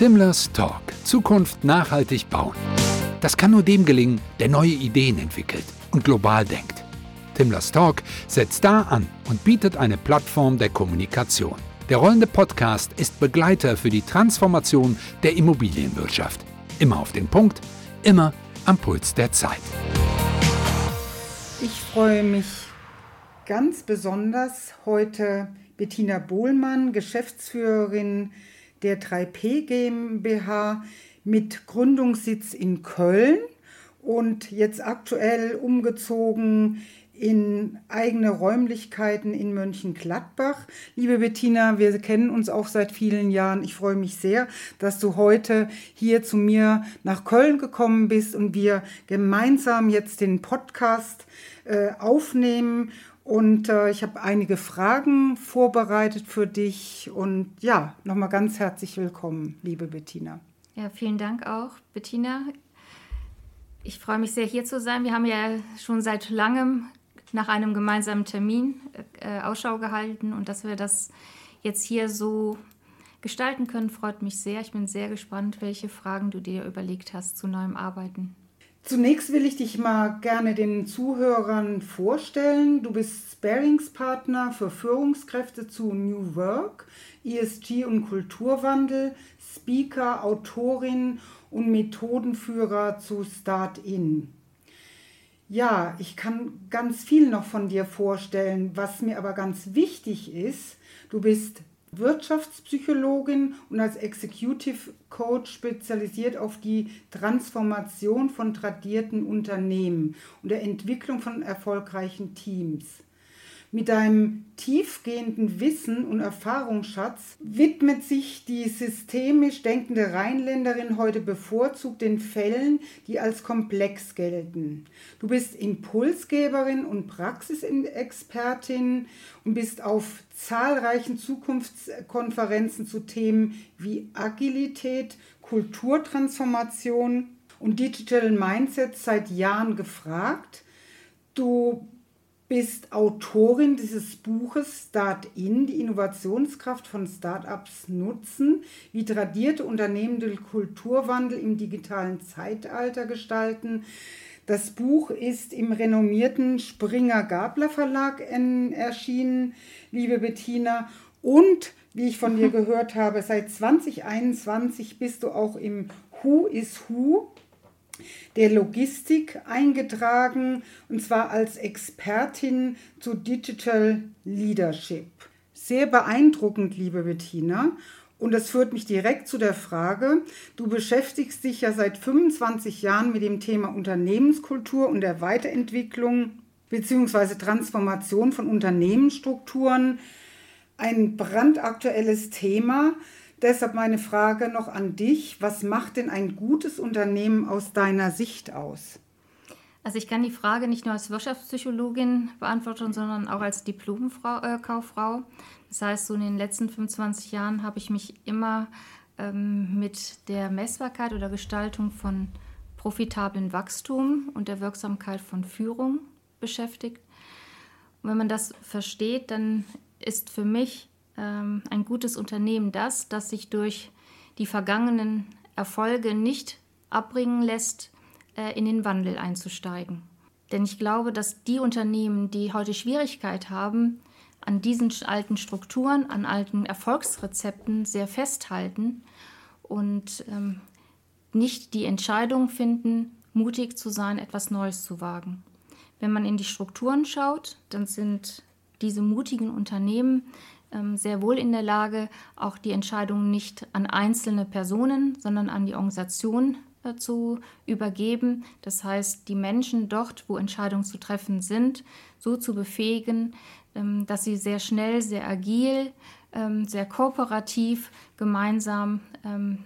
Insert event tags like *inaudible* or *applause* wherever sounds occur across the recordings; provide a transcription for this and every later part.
Timlers Talk. Zukunft nachhaltig bauen. Das kann nur dem gelingen, der neue Ideen entwickelt und global denkt. Timlers Talk setzt da an und bietet eine Plattform der Kommunikation. Der rollende Podcast ist Begleiter für die Transformation der Immobilienwirtschaft. Immer auf den Punkt, immer am Puls der Zeit. Ich freue mich ganz besonders heute Bettina Bohlmann, Geschäftsführerin der 3P GmbH mit Gründungssitz in Köln und jetzt aktuell umgezogen in eigene Räumlichkeiten in Mönchengladbach. Liebe Bettina, wir kennen uns auch seit vielen Jahren. Ich freue mich sehr, dass du heute hier zu mir nach Köln gekommen bist und wir gemeinsam jetzt den Podcast äh, aufnehmen. Und äh, ich habe einige Fragen vorbereitet für dich. Und ja, nochmal ganz herzlich willkommen, liebe Bettina. Ja, vielen Dank auch, Bettina. Ich freue mich sehr, hier zu sein. Wir haben ja schon seit langem nach einem gemeinsamen Termin äh, Ausschau gehalten und dass wir das jetzt hier so gestalten können, freut mich sehr. Ich bin sehr gespannt, welche Fragen du dir überlegt hast zu neuem Arbeiten. Zunächst will ich dich mal gerne den Zuhörern vorstellen. Du bist Sparingspartner für Führungskräfte zu New Work, ESG und Kulturwandel, Speaker, Autorin und Methodenführer zu Start In. Ja, ich kann ganz viel noch von dir vorstellen. Was mir aber ganz wichtig ist, du bist Wirtschaftspsychologin und als Executive Coach spezialisiert auf die Transformation von tradierten Unternehmen und der Entwicklung von erfolgreichen Teams. Mit einem tiefgehenden Wissen und Erfahrungsschatz widmet sich die systemisch denkende Rheinländerin heute bevorzugt den Fällen, die als komplex gelten. Du bist Impulsgeberin und Praxisexpertin und bist auf zahlreichen Zukunftskonferenzen zu Themen wie Agilität, Kulturtransformation und Digital Mindset seit Jahren gefragt. Du bist Autorin dieses Buches Start In, die Innovationskraft von Startups nutzen, wie tradierte Unternehmen den Kulturwandel im digitalen Zeitalter gestalten. Das Buch ist im renommierten Springer Gabler Verlag erschienen, liebe Bettina. Und wie ich von dir *laughs* gehört habe, seit 2021 bist du auch im Who is Who der Logistik eingetragen und zwar als Expertin zu Digital Leadership. Sehr beeindruckend, liebe Bettina. Und das führt mich direkt zu der Frage, du beschäftigst dich ja seit 25 Jahren mit dem Thema Unternehmenskultur und der Weiterentwicklung bzw. Transformation von Unternehmensstrukturen. Ein brandaktuelles Thema, Deshalb meine Frage noch an dich. Was macht denn ein gutes Unternehmen aus deiner Sicht aus? Also ich kann die Frage nicht nur als Wirtschaftspsychologin beantworten, sondern auch als Diplomkauffrau. Äh, das heißt, so in den letzten 25 Jahren habe ich mich immer ähm, mit der Messbarkeit oder Gestaltung von profitablen Wachstum und der Wirksamkeit von Führung beschäftigt. Und wenn man das versteht, dann ist für mich ähm, ein gutes Unternehmen das, das sich durch die vergangenen Erfolge nicht abbringen lässt, äh, in den Wandel einzusteigen. Denn ich glaube, dass die Unternehmen, die heute Schwierigkeit haben, an diesen alten Strukturen, an alten Erfolgsrezepten sehr festhalten und ähm, nicht die Entscheidung finden, mutig zu sein, etwas Neues zu wagen. Wenn man in die Strukturen schaut, dann sind diese mutigen Unternehmen sehr wohl in der Lage, auch die Entscheidungen nicht an einzelne Personen, sondern an die Organisation äh, zu übergeben. Das heißt, die Menschen dort, wo Entscheidungen zu treffen sind, so zu befähigen, ähm, dass sie sehr schnell, sehr agil, ähm, sehr kooperativ gemeinsam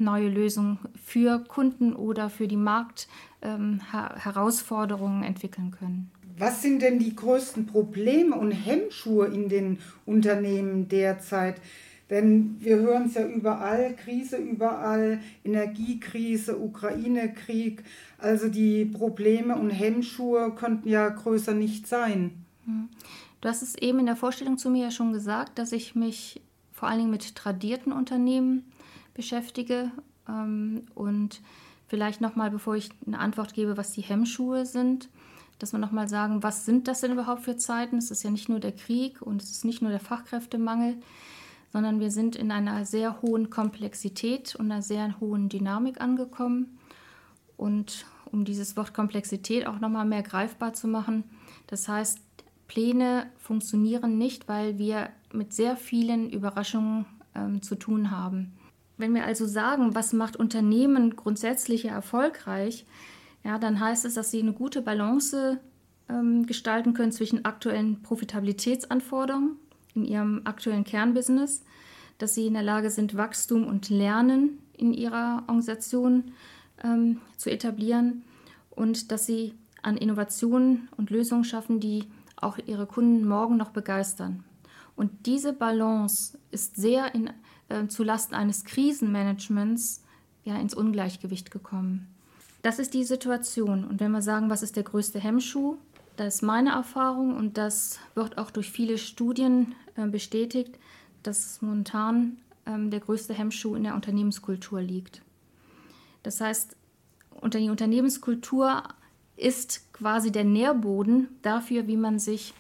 neue Lösungen für Kunden oder für die Marktherausforderungen entwickeln können. Was sind denn die größten Probleme und Hemmschuhe in den Unternehmen derzeit? Denn wir hören es ja überall, Krise überall, Energiekrise, Ukraine-Krieg. Also die Probleme und Hemmschuhe könnten ja größer nicht sein. Hm. Du hast es eben in der Vorstellung zu mir ja schon gesagt, dass ich mich vor allen Dingen mit tradierten Unternehmen beschäftige Ähm, und vielleicht nochmal, bevor ich eine Antwort gebe, was die Hemmschuhe sind, dass wir nochmal sagen, was sind das denn überhaupt für Zeiten? Es ist ja nicht nur der Krieg und es ist nicht nur der Fachkräftemangel, sondern wir sind in einer sehr hohen Komplexität und einer sehr hohen Dynamik angekommen. Und um dieses Wort Komplexität auch nochmal mehr greifbar zu machen, das heißt, Pläne funktionieren nicht, weil wir mit sehr vielen Überraschungen ähm, zu tun haben. Wenn wir also sagen, was macht Unternehmen grundsätzlich erfolgreich, ja, dann heißt es, dass sie eine gute Balance ähm, gestalten können zwischen aktuellen Profitabilitätsanforderungen in ihrem aktuellen Kernbusiness, dass sie in der Lage sind, Wachstum und Lernen in ihrer Organisation ähm, zu etablieren und dass sie an Innovationen und Lösungen schaffen, die auch ihre Kunden morgen noch begeistern. Und diese Balance ist sehr in, äh, zulasten eines Krisenmanagements ja, ins Ungleichgewicht gekommen. Das ist die Situation. Und wenn wir sagen, was ist der größte Hemmschuh, das ist meine Erfahrung und das wird auch durch viele Studien äh, bestätigt, dass momentan ähm, der größte Hemmschuh in der Unternehmenskultur liegt. Das heißt, die Unternehmenskultur ist quasi der Nährboden dafür, wie man sich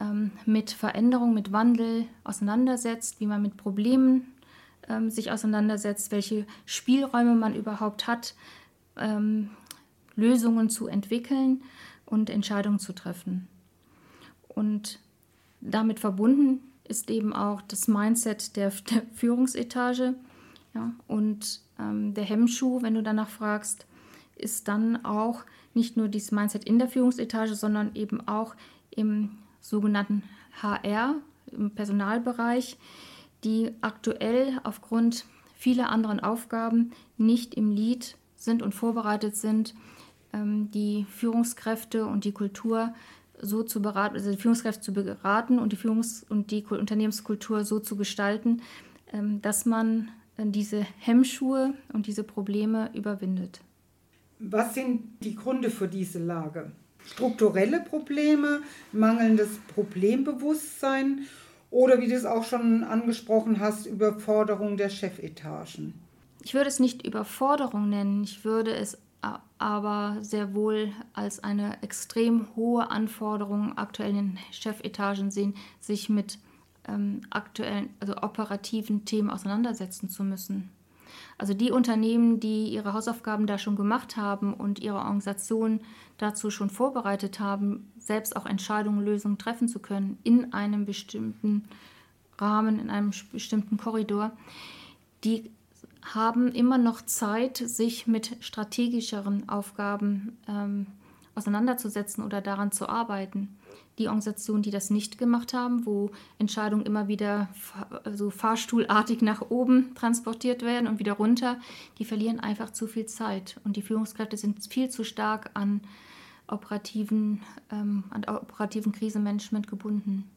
ähm, mit Veränderung, mit Wandel auseinandersetzt, wie man mit Problemen ähm, sich auseinandersetzt, welche Spielräume man überhaupt hat, ähm, Lösungen zu entwickeln und Entscheidungen zu treffen. Und damit verbunden ist eben auch das Mindset der, der Führungsetage. Ja, und ähm, der Hemmschuh, wenn du danach fragst, ist dann auch nicht nur dieses Mindset in der Führungsetage, sondern eben auch im sogenannten HR, im Personalbereich, die aktuell aufgrund vieler anderen Aufgaben nicht im Lead sind und vorbereitet sind, ähm, die Führungskräfte und die Kultur so zu beraten, also die Führungskräfte zu beraten und die Führungs- und die Unternehmenskultur so zu gestalten, ähm, dass man äh, diese Hemmschuhe und diese Probleme überwindet. Was sind die Gründe für diese Lage? Strukturelle Probleme, mangelndes Problembewusstsein oder wie du es auch schon angesprochen hast, Überforderung der Chefetagen? Ich würde es nicht Überforderung nennen, ich würde es aber sehr wohl als eine extrem hohe Anforderung aktuell in den Chefetagen sehen, sich mit ähm, aktuellen, also operativen Themen auseinandersetzen zu müssen. Also die Unternehmen, die ihre Hausaufgaben da schon gemacht haben und ihre Organisation dazu schon vorbereitet haben, selbst auch Entscheidungen, Lösungen treffen zu können in einem bestimmten Rahmen, in einem bestimmten Korridor, die haben immer noch Zeit, sich mit strategischeren Aufgaben ähm, auseinanderzusetzen oder daran zu arbeiten die Organisationen, die das nicht gemacht haben, wo Entscheidungen immer wieder so fahrstuhlartig nach oben transportiert werden und wieder runter, die verlieren einfach zu viel Zeit. Und die Führungskräfte sind viel zu stark an operativen, ähm, an operativen Krisenmanagement gebunden.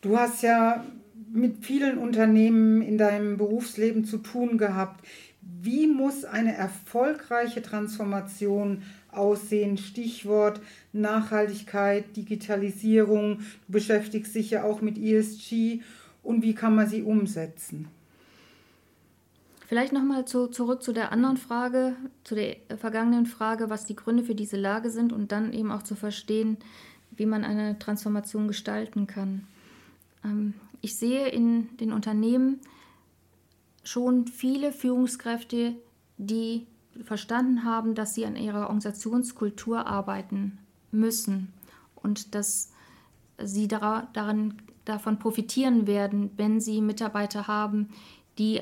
Du hast ja mit vielen Unternehmen in deinem Berufsleben zu tun gehabt. Wie muss eine erfolgreiche Transformation aussehen? Stichwort Nachhaltigkeit, Digitalisierung. Du beschäftigst dich ja auch mit ESG. Und wie kann man sie umsetzen? Vielleicht nochmal zu, zurück zu der anderen Frage, zu der vergangenen Frage, was die Gründe für diese Lage sind und dann eben auch zu verstehen, wie man eine Transformation gestalten kann. Ähm, ich sehe in den Unternehmen schon viele Führungskräfte, die verstanden haben, dass sie an ihrer Organisationskultur arbeiten müssen und dass sie daran, davon profitieren werden, wenn sie Mitarbeiter haben, die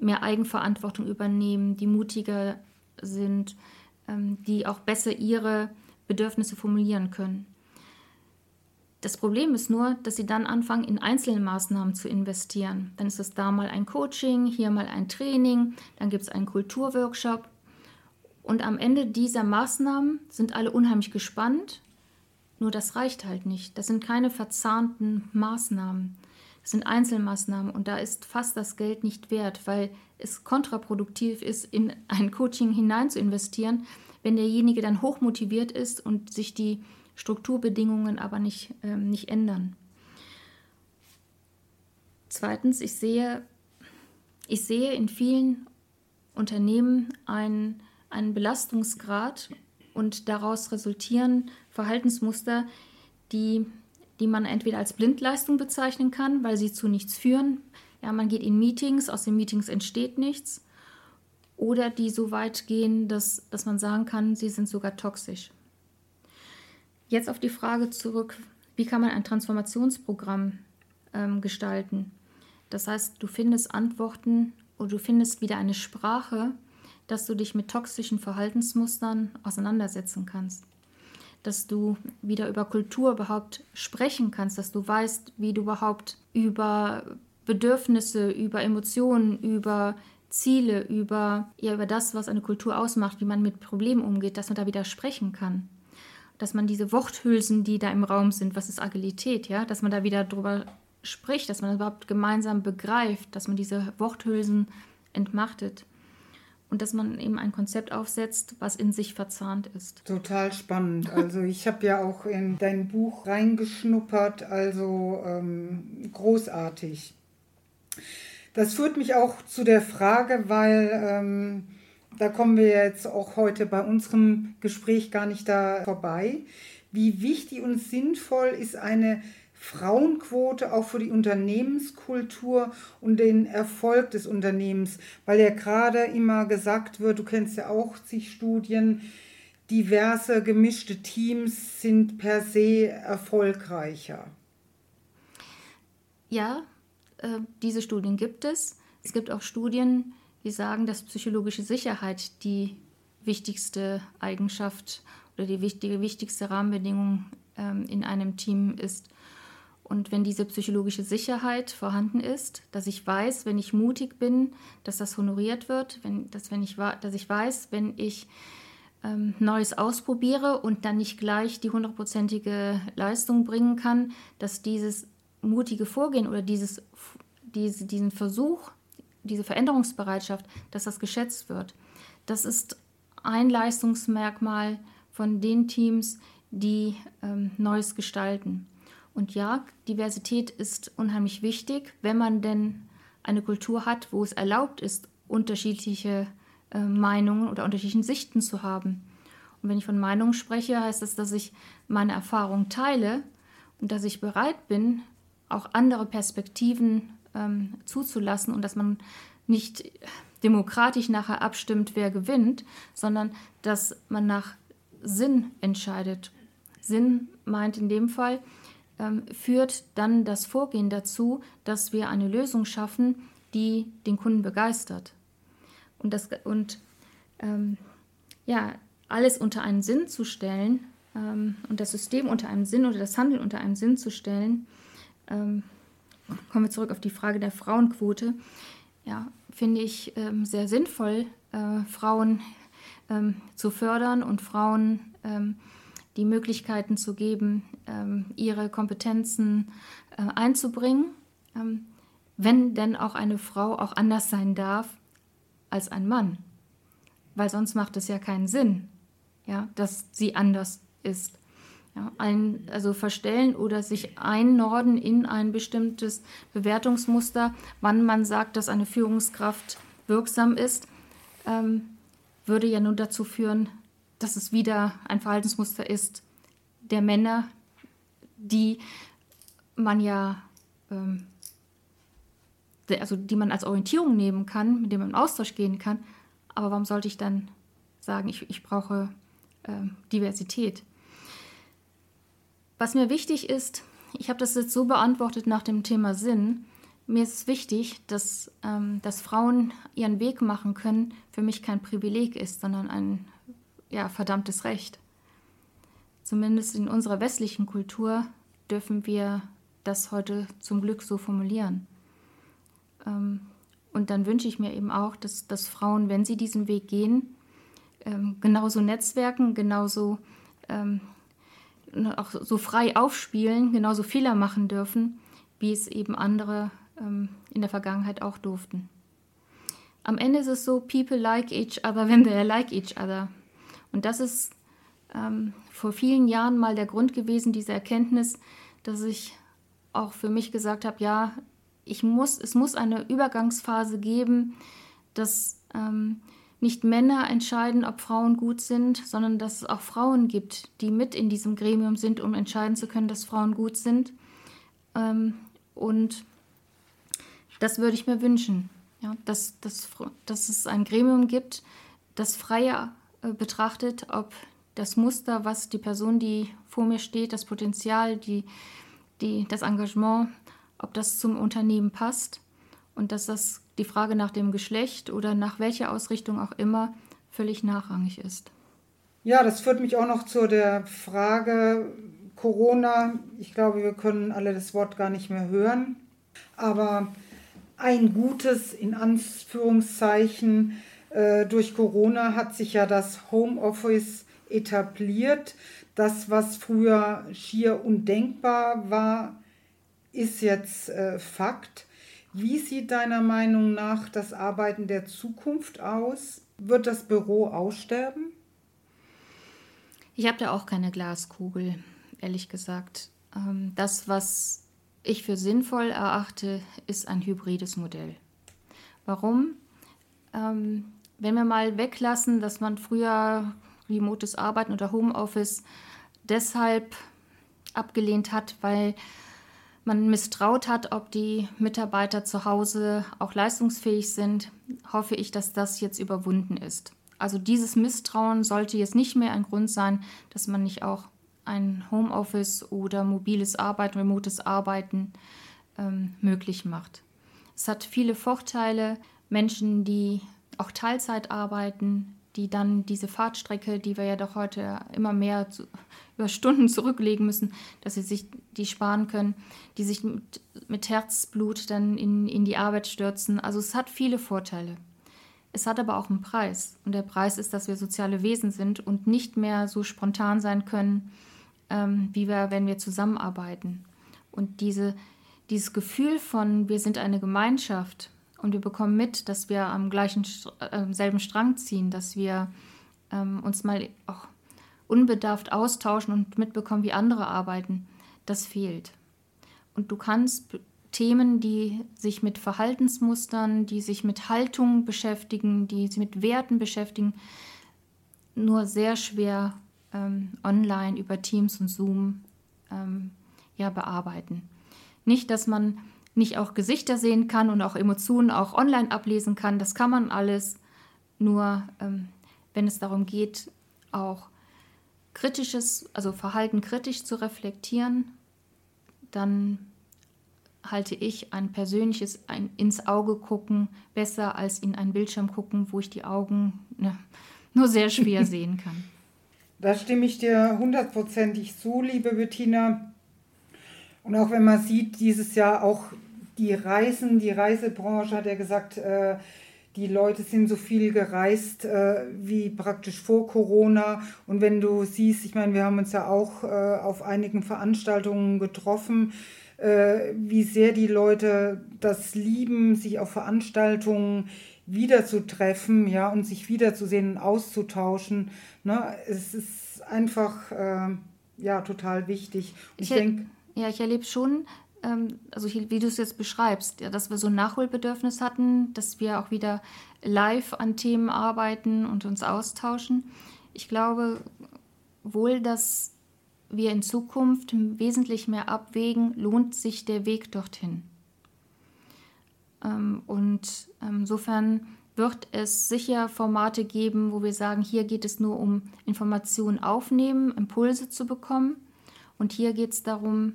mehr Eigenverantwortung übernehmen, die mutiger sind, ähm, die auch besser ihre Bedürfnisse formulieren können. Das Problem ist nur, dass sie dann anfangen, in einzelne Maßnahmen zu investieren. Dann ist es da mal ein Coaching, hier mal ein Training, dann gibt es einen Kulturworkshop. Und am Ende dieser Maßnahmen sind alle unheimlich gespannt, nur das reicht halt nicht. Das sind keine verzahnten Maßnahmen. Das sind Einzelmaßnahmen und da ist fast das Geld nicht wert, weil es kontraproduktiv ist, in ein Coaching hinein zu investieren, wenn derjenige dann hochmotiviert ist und sich die Strukturbedingungen aber nicht, ähm, nicht ändern. Zweitens, ich sehe, ich sehe in vielen Unternehmen einen, einen Belastungsgrad und daraus resultieren Verhaltensmuster, die, die man entweder als Blindleistung bezeichnen kann, weil sie zu nichts führen. Ja, man geht in Meetings, aus den Meetings entsteht nichts. Oder die so weit gehen, dass, dass man sagen kann, sie sind sogar toxisch. Jetzt auf die Frage zurück, wie kann man ein Transformationsprogramm ähm, gestalten? Das heißt, du findest Antworten oder du findest wieder eine Sprache, dass du dich mit toxischen Verhaltensmustern auseinandersetzen kannst. Dass du wieder über Kultur überhaupt sprechen kannst, dass du weißt, wie du überhaupt über Bedürfnisse, über Emotionen, über Ziele, über, ja, über das, was eine Kultur ausmacht, wie man mit Problemen umgeht, dass man da wieder sprechen kann. Dass man diese Worthülsen, die da im Raum sind, was ist Agilität, ja, dass man da wieder drüber spricht, dass man das überhaupt gemeinsam begreift, dass man diese Worthülsen entmachtet und dass man eben ein Konzept aufsetzt, was in sich verzahnt ist. Total spannend. Also ich habe ja auch in dein Buch reingeschnuppert, also ähm, großartig. Das führt mich auch zu der Frage, weil ähm, da kommen wir jetzt auch heute bei unserem Gespräch gar nicht da vorbei. Wie wichtig und sinnvoll ist eine Frauenquote auch für die Unternehmenskultur und den Erfolg des Unternehmens, weil ja gerade immer gesagt wird, du kennst ja auch zig Studien, diverse gemischte Teams sind per se erfolgreicher. Ja, äh, diese Studien gibt es. Es gibt auch Studien, die sagen, dass psychologische Sicherheit die wichtigste Eigenschaft oder die wichtige, wichtigste Rahmenbedingung ähm, in einem Team ist. Und wenn diese psychologische Sicherheit vorhanden ist, dass ich weiß, wenn ich mutig bin, dass das honoriert wird, wenn, dass, wenn ich, dass ich weiß, wenn ich ähm, Neues ausprobiere und dann nicht gleich die hundertprozentige Leistung bringen kann, dass dieses mutige Vorgehen oder dieses, diese, diesen Versuch, diese Veränderungsbereitschaft, dass das geschätzt wird. Das ist ein Leistungsmerkmal von den Teams, die ähm, Neues gestalten. Und ja, Diversität ist unheimlich wichtig, wenn man denn eine Kultur hat, wo es erlaubt ist, unterschiedliche äh, Meinungen oder unterschiedliche Sichten zu haben. Und wenn ich von Meinungen spreche, heißt das, dass ich meine Erfahrung teile und dass ich bereit bin, auch andere Perspektiven ähm, zuzulassen und dass man nicht demokratisch nachher abstimmt, wer gewinnt, sondern dass man nach Sinn entscheidet. Sinn meint in dem Fall, ähm, führt dann das Vorgehen dazu, dass wir eine Lösung schaffen, die den Kunden begeistert. Und, das, und ähm, ja, alles unter einen Sinn zu stellen ähm, und das System unter einem Sinn oder das Handeln unter einem Sinn zu stellen, ähm, kommen wir zurück auf die Frage der Frauenquote, ja, finde ich ähm, sehr sinnvoll, äh, Frauen ähm, zu fördern und Frauen die Möglichkeiten zu geben, ähm, ihre Kompetenzen äh, einzubringen, ähm, wenn denn auch eine Frau auch anders sein darf als ein Mann. Weil sonst macht es ja keinen Sinn, ja, dass sie anders ist. Ja, ein, also verstellen oder sich einnorden in ein bestimmtes Bewertungsmuster, wann man sagt, dass eine Führungskraft wirksam ist, ähm, würde ja nur dazu führen, dass es wieder ein Verhaltensmuster ist der Männer, die man ja, ähm, also die man als Orientierung nehmen kann, mit dem man in Austausch gehen kann. Aber warum sollte ich dann sagen, ich, ich brauche ähm, Diversität? Was mir wichtig ist, ich habe das jetzt so beantwortet nach dem Thema Sinn. Mir ist wichtig, dass, ähm, dass Frauen ihren Weg machen können, für mich kein Privileg ist, sondern ein ja, verdammtes Recht. Zumindest in unserer westlichen Kultur dürfen wir das heute zum Glück so formulieren. Ähm, und dann wünsche ich mir eben auch, dass, dass Frauen, wenn sie diesen Weg gehen, ähm, genauso netzwerken, genauso ähm, auch so frei aufspielen, genauso Fehler machen dürfen, wie es eben andere in der Vergangenheit auch durften. Am Ende ist es so, people like each other *laughs* when they like each other. Und das ist ähm, vor vielen Jahren mal der Grund gewesen, diese Erkenntnis, dass ich auch für mich gesagt habe, ja, ich muss, es muss eine Übergangsphase geben, dass, ähm, nicht Männer entscheiden, ob Frauen gut sind, sondern dass es auch Frauen gibt, die mit in diesem Gremium sind, um entscheiden zu können, dass Frauen gut sind. Ähm, und das würde ich mir wünschen, ja, dass, dass, dass es ein Gremium gibt, das freier äh, betrachtet, ob das Muster, was die Person, die vor mir steht, das Potenzial, die, die, das Engagement, ob das zum Unternehmen passt und dass das die Frage nach dem Geschlecht oder nach welcher Ausrichtung auch immer völlig nachrangig ist. Ja, das führt mich auch noch zu der Frage Corona. Ich glaube, wir können alle das Wort gar nicht mehr hören. Aber ein gutes, in Anführungszeichen, äh, durch Corona hat sich ja das Homeoffice etabliert. Das, was früher schier undenkbar war, ist jetzt äh, Fakt. Wie sieht deiner Meinung nach das Arbeiten der Zukunft aus? Wird das Büro aussterben? Ich habe da auch keine Glaskugel, ehrlich gesagt. Ähm, das, was ich für sinnvoll erachte, ist ein hybrides Modell. Warum? Ähm, wenn wir mal weglassen, dass man früher remotes Arbeiten oder Homeoffice deshalb abgelehnt hat, weil man misstraut hat, ob die Mitarbeiter zu Hause auch leistungsfähig sind, hoffe ich, dass das jetzt überwunden ist. Also dieses Misstrauen sollte jetzt nicht mehr ein Grund sein, dass man nicht auch ein Homeoffice oder mobiles Arbeiten, remotes Arbeiten ähm, möglich macht. Es hat viele Vorteile. Menschen, die auch Teilzeit arbeiten, die dann diese Fahrtstrecke, die wir ja doch heute immer mehr zu, über Stunden zurücklegen müssen, dass sie sich die sparen können, die sich mit, mit Herzblut dann in, in die Arbeit stürzen. Also es hat viele Vorteile. Es hat aber auch einen Preis. Und der Preis ist, dass wir soziale Wesen sind und nicht mehr so spontan sein können, ähm, wie wir, wenn wir zusammenarbeiten. Und diese, dieses Gefühl von, wir sind eine Gemeinschaft, und wir bekommen mit, dass wir am gleichen äh, selben Strang ziehen, dass wir ähm, uns mal auch unbedarft austauschen und mitbekommen, wie andere arbeiten, das fehlt. Und du kannst Themen, die sich mit Verhaltensmustern, die sich mit Haltung beschäftigen, die sich mit Werten beschäftigen, nur sehr schwer ähm, online über Teams und Zoom ähm, ja, bearbeiten. Nicht, dass man nicht auch Gesichter sehen kann und auch Emotionen auch online ablesen kann. Das kann man alles. Nur ähm, wenn es darum geht, auch kritisches, also Verhalten kritisch zu reflektieren, dann halte ich ein persönliches ein ins Auge gucken besser als in einen Bildschirm gucken, wo ich die Augen ne, nur sehr schwer *laughs* sehen kann. Da stimme ich dir hundertprozentig zu, liebe Bettina. Und auch wenn man sieht, dieses Jahr auch die Reisen, die Reisebranche hat ja gesagt, äh, die Leute sind so viel gereist äh, wie praktisch vor Corona. Und wenn du siehst, ich meine, wir haben uns ja auch äh, auf einigen Veranstaltungen getroffen, wie sehr die Leute das lieben, sich auf Veranstaltungen wiederzutreffen, ja, und sich wiederzusehen und auszutauschen. Ne? Es ist einfach ja total wichtig. Und ich, ich denke. Ja, ich erlebe schon, also wie du es jetzt beschreibst, ja, dass wir so ein Nachholbedürfnis hatten, dass wir auch wieder live an Themen arbeiten und uns austauschen. Ich glaube wohl, dass wir in Zukunft wesentlich mehr abwägen, lohnt sich der Weg dorthin. Ähm, und ähm, insofern wird es sicher Formate geben, wo wir sagen, hier geht es nur um Informationen aufnehmen, Impulse zu bekommen. Und hier geht es darum,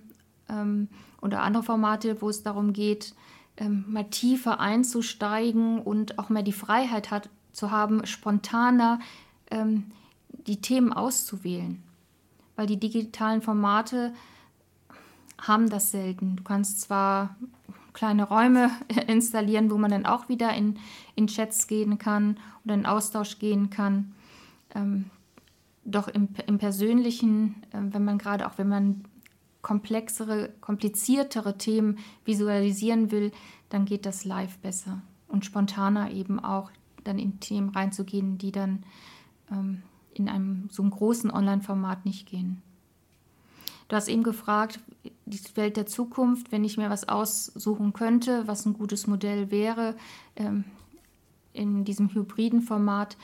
ähm, oder andere Formate, wo es darum geht, ähm, mal tiefer einzusteigen und auch mehr die Freiheit hat, zu haben, spontaner ähm, die Themen auszuwählen. Weil die digitalen Formate haben das selten. Du kannst zwar kleine Räume *laughs* installieren, wo man dann auch wieder in, in Chats gehen kann oder in Austausch gehen kann. Ähm, doch im, im Persönlichen, äh, wenn man gerade auch, wenn man komplexere, kompliziertere Themen visualisieren will, dann geht das live besser und spontaner eben auch dann in Themen reinzugehen, die dann ähm, in einem so einem großen Online-Format nicht gehen. Du hast eben gefragt, die Welt der Zukunft, wenn ich mir was aussuchen könnte, was ein gutes Modell wäre. Ähm, in diesem hybriden Format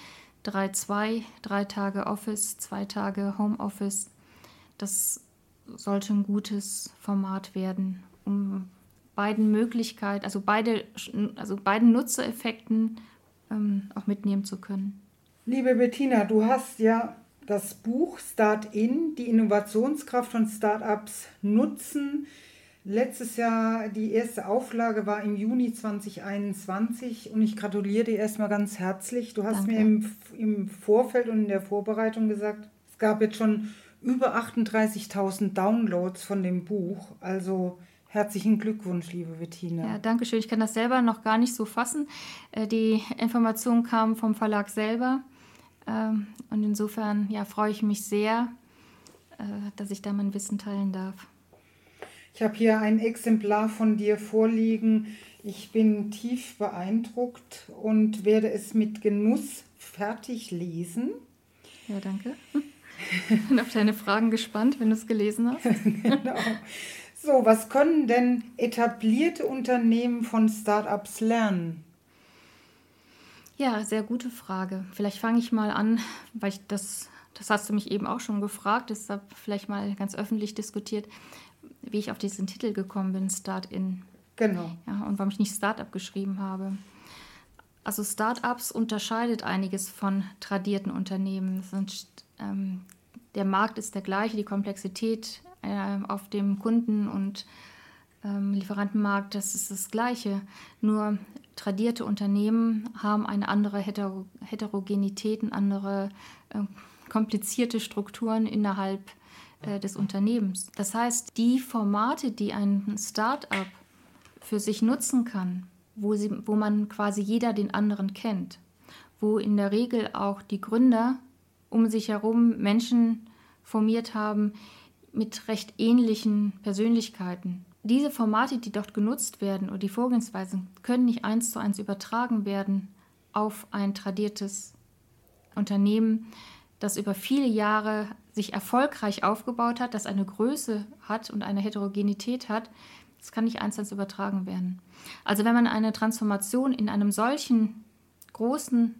3-2, drei Tage Office, zwei Tage Homeoffice. Das sollte ein gutes Format werden, um beiden Möglichkeiten, also beide, also beiden Nutzereffekten ähm, auch mitnehmen zu können. Liebe Bettina, du hast ja das Buch Start In, die Innovationskraft von Startups nutzen. Letztes Jahr, die erste Auflage war im Juni 2021 und ich gratuliere dir erstmal ganz herzlich. Du hast Danke. mir im, im Vorfeld und in der Vorbereitung gesagt, es gab jetzt schon über 38.000 Downloads von dem Buch. Also herzlichen Glückwunsch, liebe Bettina. Ja, danke schön. Ich kann das selber noch gar nicht so fassen. Äh, die Information kam vom Verlag selber. Ähm, und insofern ja, freue ich mich sehr, äh, dass ich da mein Wissen teilen darf. Ich habe hier ein Exemplar von dir vorliegen. Ich bin tief beeindruckt und werde es mit Genuss fertig lesen. Ja, danke. *laughs* bin auf deine Fragen gespannt, wenn du es gelesen hast. *laughs* genau. So, was können denn etablierte Unternehmen von Startups lernen? Ja, sehr gute Frage. Vielleicht fange ich mal an, weil ich das, das hast du mich eben auch schon gefragt, deshalb vielleicht mal ganz öffentlich diskutiert, wie ich auf diesen Titel gekommen bin, Start-in. Genau. Ja, und warum ich nicht Startup geschrieben habe. Also Startups unterscheidet einiges von tradierten Unternehmen. Sind, ähm, der Markt ist der gleiche, die Komplexität äh, auf dem Kunden- und ähm, Lieferantenmarkt, das ist das Gleiche. Nur tradierte Unternehmen haben eine andere Heter Heterogenität, andere äh, komplizierte Strukturen innerhalb äh, des Unternehmens. Das heißt, die Formate, die ein Start-up für sich nutzen kann, wo, sie, wo man quasi jeder den anderen kennt, wo in der Regel auch die Gründer um sich herum Menschen formiert haben mit recht ähnlichen Persönlichkeiten diese Formate, die dort genutzt werden oder die Vorgehensweisen, können nicht eins zu eins übertragen werden auf ein tradiertes Unternehmen, das über viele Jahre sich erfolgreich aufgebaut hat, das eine Größe hat und eine Heterogenität hat. Das kann nicht eins zu eins übertragen werden. Also wenn man eine Transformation in einem solchen großen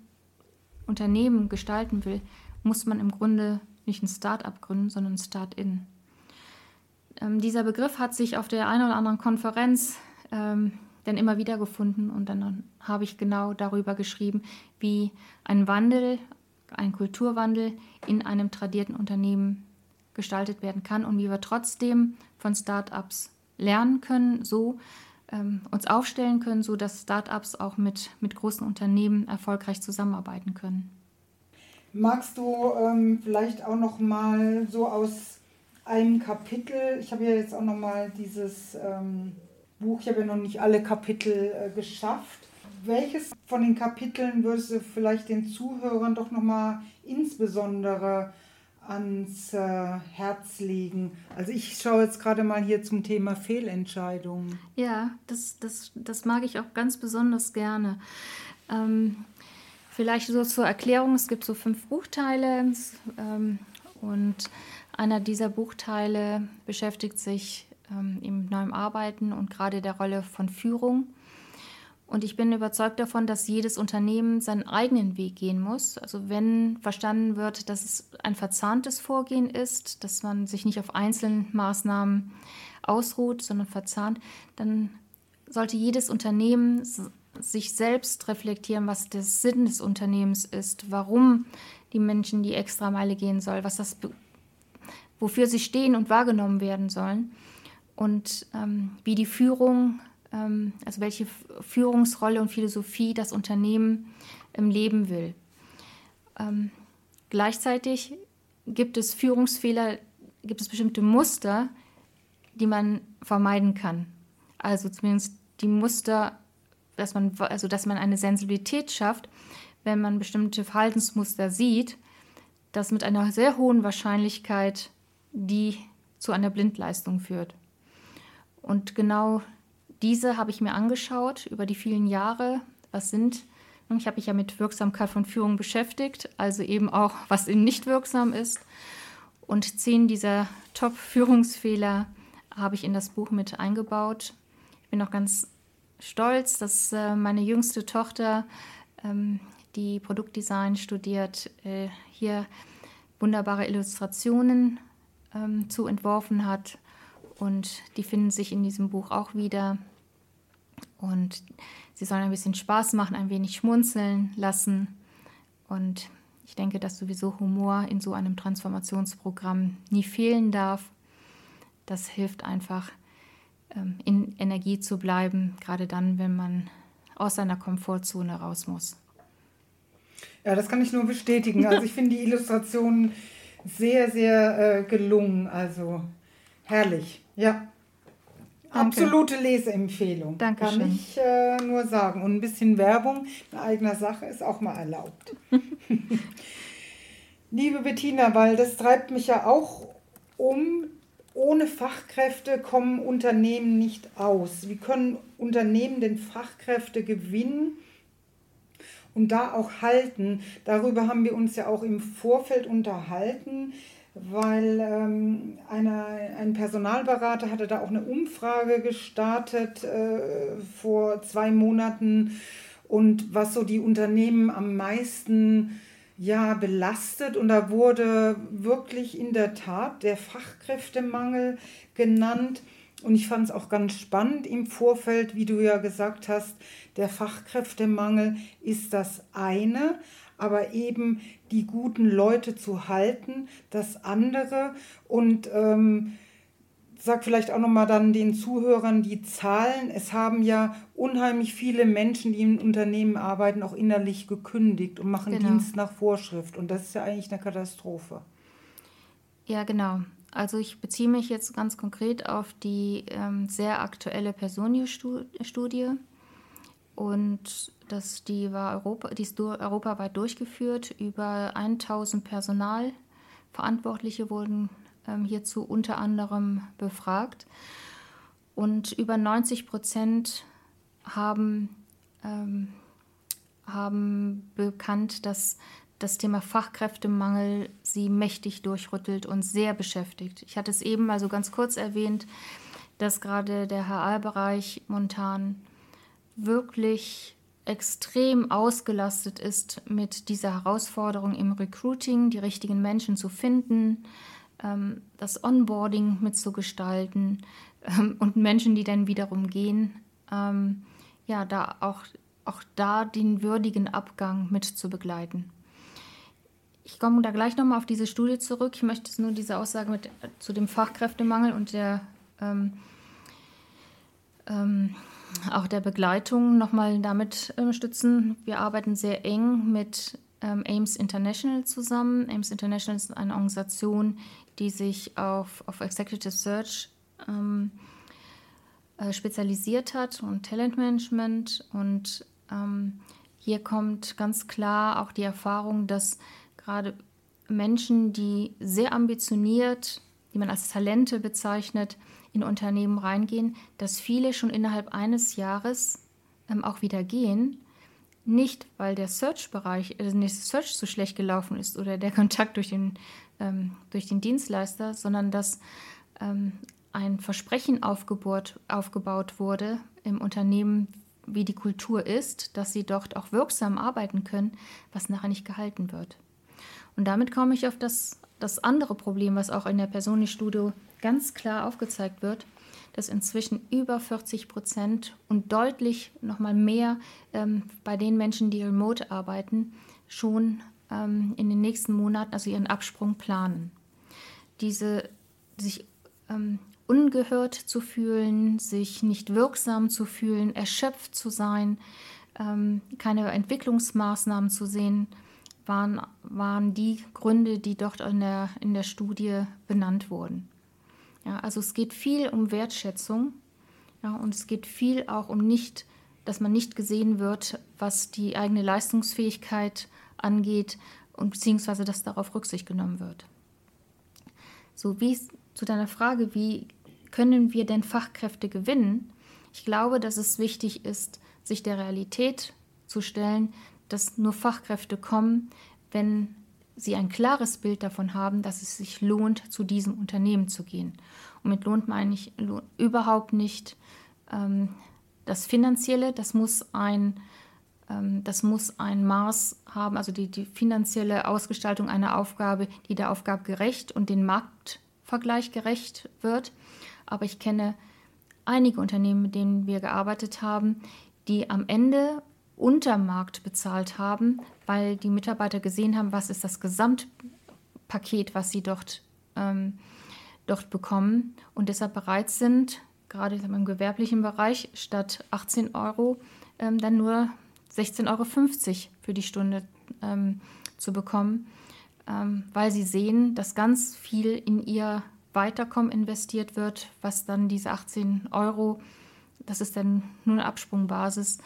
Unternehmen gestalten will, muss man im Grunde nicht ein Start-up gründen, sondern ein Start-in. Ähm, dieser Begriff hat sich auf der einen oder anderen Konferenz ähm, dann immer wieder gefunden und dann habe ich genau darüber geschrieben, wie ein Wandel, ein Kulturwandel in einem tradierten Unternehmen gestaltet werden kann und wie wir trotzdem von Startups lernen können, so ähm, uns aufstellen können, so dass Startups auch mit, mit großen Unternehmen erfolgreich zusammenarbeiten können. Magst du ähm, vielleicht auch noch mal so aus ein Kapitel, ich habe ja jetzt auch nochmal dieses ähm, Buch, ich habe ja noch nicht alle Kapitel äh, geschafft. Welches von den Kapiteln würdest du vielleicht den Zuhörern doch nochmal insbesondere ans äh, Herz legen? Also ich schaue jetzt gerade mal hier zum Thema Fehlentscheidungen. Ja, das, das, das mag ich auch ganz besonders gerne. Ähm, vielleicht so zur Erklärung, es gibt so fünf Buchteile ähm, und einer dieser Buchteile beschäftigt sich ähm, im neuen Arbeiten und gerade der Rolle von Führung. Und ich bin überzeugt davon, dass jedes Unternehmen seinen eigenen Weg gehen muss. Also wenn verstanden wird, dass es ein verzahntes Vorgehen ist, dass man sich nicht auf einzelnen Maßnahmen ausruht, sondern verzahnt, dann sollte jedes Unternehmen sich selbst reflektieren, was der Sinn des Unternehmens ist, warum die Menschen die Extrameile gehen soll, was das wofür sie stehen und wahrgenommen werden sollen und ähm, wie die Führung, ähm, also welche Führungsrolle und Philosophie das Unternehmen im Leben will. Ähm, gleichzeitig gibt es Führungsfehler, gibt es bestimmte Muster, die man vermeiden kann. Also zumindest die Muster, dass man, also dass man eine Sensibilität schafft, wenn man bestimmte Verhaltensmuster sieht, das mit einer sehr hohen Wahrscheinlichkeit die zu einer Blindleistung führt. Und genau diese habe ich mir angeschaut über die vielen Jahre. Was sind, ich habe mich ja mit Wirksamkeit von Führung beschäftigt, also eben auch, was eben nicht wirksam ist. Und zehn dieser Top-Führungsfehler habe ich in das Buch mit eingebaut. Ich bin auch ganz stolz, dass äh, meine jüngste Tochter ähm, die Produktdesign studiert, äh, hier wunderbare Illustrationen ähm, zu entworfen hat. Und die finden sich in diesem Buch auch wieder. Und sie sollen ein bisschen Spaß machen, ein wenig schmunzeln lassen. Und ich denke, dass sowieso Humor in so einem Transformationsprogramm nie fehlen darf. Das hilft einfach, in Energie zu bleiben, gerade dann, wenn man aus seiner Komfortzone raus muss. Ja, das kann ich nur bestätigen. Also ich finde die Illustrationen sehr, sehr äh, gelungen. Also herrlich. Ja. Absolute Leseempfehlung. Dankeschön. Kann ich äh, nur sagen. Und ein bisschen Werbung in eigener Sache ist auch mal erlaubt. *laughs* Liebe Bettina, weil das treibt mich ja auch um. Ohne Fachkräfte kommen Unternehmen nicht aus. Wie können Unternehmen denn Fachkräfte gewinnen? und da auch halten. Darüber haben wir uns ja auch im Vorfeld unterhalten, weil ähm, eine, ein Personalberater hatte da auch eine Umfrage gestartet äh, vor zwei Monaten und was so die Unternehmen am meisten ja, belastet. Und da wurde wirklich in der Tat der Fachkräftemangel genannt. Und ich fand es auch ganz spannend im Vorfeld, wie du ja gesagt hast, der Fachkräftemangel ist das eine, aber eben die guten Leute zu halten, das andere. Und ähm, sag vielleicht auch nochmal dann den Zuhörern die Zahlen. Es haben ja unheimlich viele Menschen, die im Unternehmen arbeiten, auch innerlich gekündigt und machen genau. Dienst nach Vorschrift. Und das ist ja eigentlich eine Katastrophe. Ja, genau. Also ich beziehe mich jetzt ganz konkret auf die ähm, sehr aktuelle Personio-Studie. Und das, die, war Europa, die ist europaweit durchgeführt. Über 1000 Personalverantwortliche wurden hierzu unter anderem befragt. Und über 90 Prozent haben, ähm, haben bekannt, dass das Thema Fachkräftemangel sie mächtig durchrüttelt und sehr beschäftigt. Ich hatte es eben mal so ganz kurz erwähnt, dass gerade der HR-Bereich momentan wirklich extrem ausgelastet ist mit dieser Herausforderung im Recruiting, die richtigen Menschen zu finden, ähm, das Onboarding mitzugestalten ähm, und Menschen, die dann wiederum gehen, ähm, ja, da auch, auch da den würdigen Abgang mit zu begleiten. Ich komme da gleich nochmal auf diese Studie zurück. Ich möchte nur diese Aussage mit, zu dem Fachkräftemangel und der, ähm, ähm, auch der Begleitung nochmal damit ähm, stützen. Wir arbeiten sehr eng mit ähm, AIMS International zusammen. AIMS International ist eine Organisation, die sich auf, auf Executive Search ähm, äh, spezialisiert hat und Talentmanagement. Und ähm, hier kommt ganz klar auch die Erfahrung, dass gerade Menschen, die sehr ambitioniert, die man als Talente bezeichnet, in Unternehmen reingehen, dass viele schon innerhalb eines Jahres ähm, auch wieder gehen. Nicht, weil der Search-Bereich, äh, der Search so schlecht gelaufen ist oder der Kontakt durch den, ähm, durch den Dienstleister, sondern dass ähm, ein Versprechen aufgebaut, aufgebaut wurde im Unternehmen, wie die Kultur ist, dass sie dort auch wirksam arbeiten können, was nachher nicht gehalten wird. Und damit komme ich auf das, das andere Problem, was auch in der Personenstudio ganz klar aufgezeigt wird, dass inzwischen über 40 Prozent und deutlich nochmal mehr ähm, bei den Menschen, die remote arbeiten, schon ähm, in den nächsten Monaten also ihren Absprung planen. Diese sich ähm, ungehört zu fühlen, sich nicht wirksam zu fühlen, erschöpft zu sein, ähm, keine Entwicklungsmaßnahmen zu sehen, waren, waren die Gründe, die dort in der, in der Studie benannt wurden. Ja, also es geht viel um Wertschätzung ja, und es geht viel auch um nicht, dass man nicht gesehen wird, was die eigene Leistungsfähigkeit angeht und beziehungsweise dass darauf Rücksicht genommen wird. So wie zu deiner Frage, wie können wir denn Fachkräfte gewinnen? Ich glaube, dass es wichtig ist, sich der Realität zu stellen, dass nur Fachkräfte kommen, wenn sie ein klares Bild davon haben, dass es sich lohnt, zu diesem Unternehmen zu gehen. Und mit lohnt meine ich überhaupt nicht ähm, das Finanzielle, das muss ein, das muss ein Maß haben, also die, die finanzielle Ausgestaltung einer Aufgabe, die der Aufgabe gerecht und den Marktvergleich gerecht wird. Aber ich kenne einige Unternehmen, mit denen wir gearbeitet haben, die am Ende unter Markt bezahlt haben, weil die Mitarbeiter gesehen haben, was ist das Gesamtpaket, was sie dort, ähm, dort bekommen und deshalb bereit sind, gerade im gewerblichen Bereich statt 18 Euro ähm, dann nur 16,50 Euro für die Stunde ähm, zu bekommen, ähm, weil sie sehen, dass ganz viel in ihr Weiterkommen investiert wird, was dann diese 18 Euro, das ist dann nur eine Absprungbasis,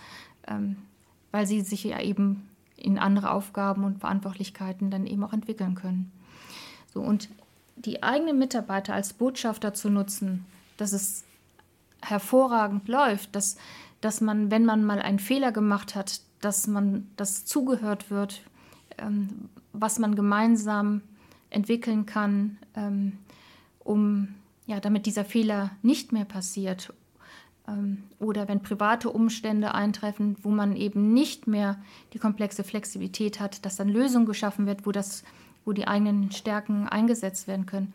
ähm, weil sie sich ja eben in andere Aufgaben und Verantwortlichkeiten dann eben auch entwickeln können. So, und die eigenen Mitarbeiter als Botschafter zu nutzen, dass es hervorragend läuft, dass, dass man, wenn man mal einen Fehler gemacht hat, dass man das zugehört wird, ähm, was man gemeinsam entwickeln kann, ähm, um ja, damit dieser Fehler nicht mehr passiert. Ähm, oder wenn private Umstände eintreffen, wo man eben nicht mehr die komplexe Flexibilität hat, dass dann Lösungen geschaffen wird, wo, das, wo die eigenen Stärken eingesetzt werden können.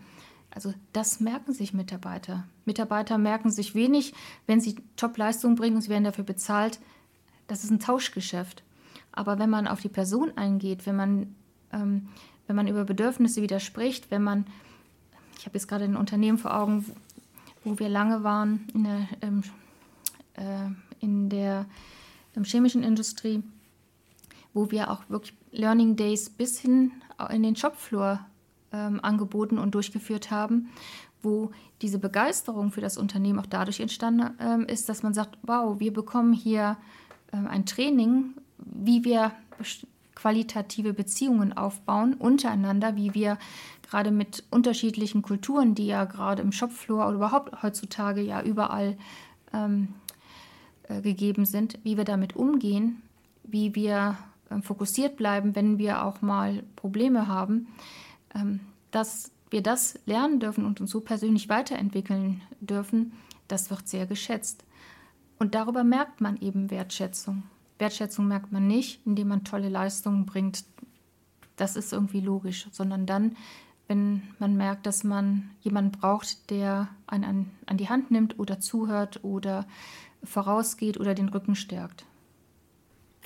Also das merken sich Mitarbeiter. Mitarbeiter merken sich wenig, wenn sie Top-Leistungen bringen und sie werden dafür bezahlt. Das ist ein Tauschgeschäft. Aber wenn man auf die Person eingeht, wenn man, ähm, wenn man über Bedürfnisse widerspricht, wenn man, ich habe jetzt gerade ein Unternehmen vor Augen, wo wir lange waren in der, ähm, äh, in der ähm, chemischen Industrie, wo wir auch wirklich Learning Days bis hin in den Shopfloor ähm, angeboten und durchgeführt haben, wo diese Begeisterung für das Unternehmen auch dadurch entstanden ähm, ist, dass man sagt, wow, wir bekommen hier ähm, ein Training, wie wir qualitative Beziehungen aufbauen untereinander, wie wir gerade mit unterschiedlichen Kulturen, die ja gerade im Shopfloor oder überhaupt heutzutage ja überall ähm, äh, gegeben sind, wie wir damit umgehen, wie wir äh, fokussiert bleiben, wenn wir auch mal Probleme haben. ähm, dass wir das lernen dürfen und uns so persönlich weiterentwickeln dürfen, das wird sehr geschätzt. Und darüber merkt man eben Wertschätzung. Wertschätzung merkt man nicht, indem man tolle Leistungen bringt. Das ist irgendwie logisch, sondern dann, wenn man merkt, dass man jemanden braucht, der einen an, an die Hand nimmt oder zuhört oder vorausgeht oder den Rücken stärkt.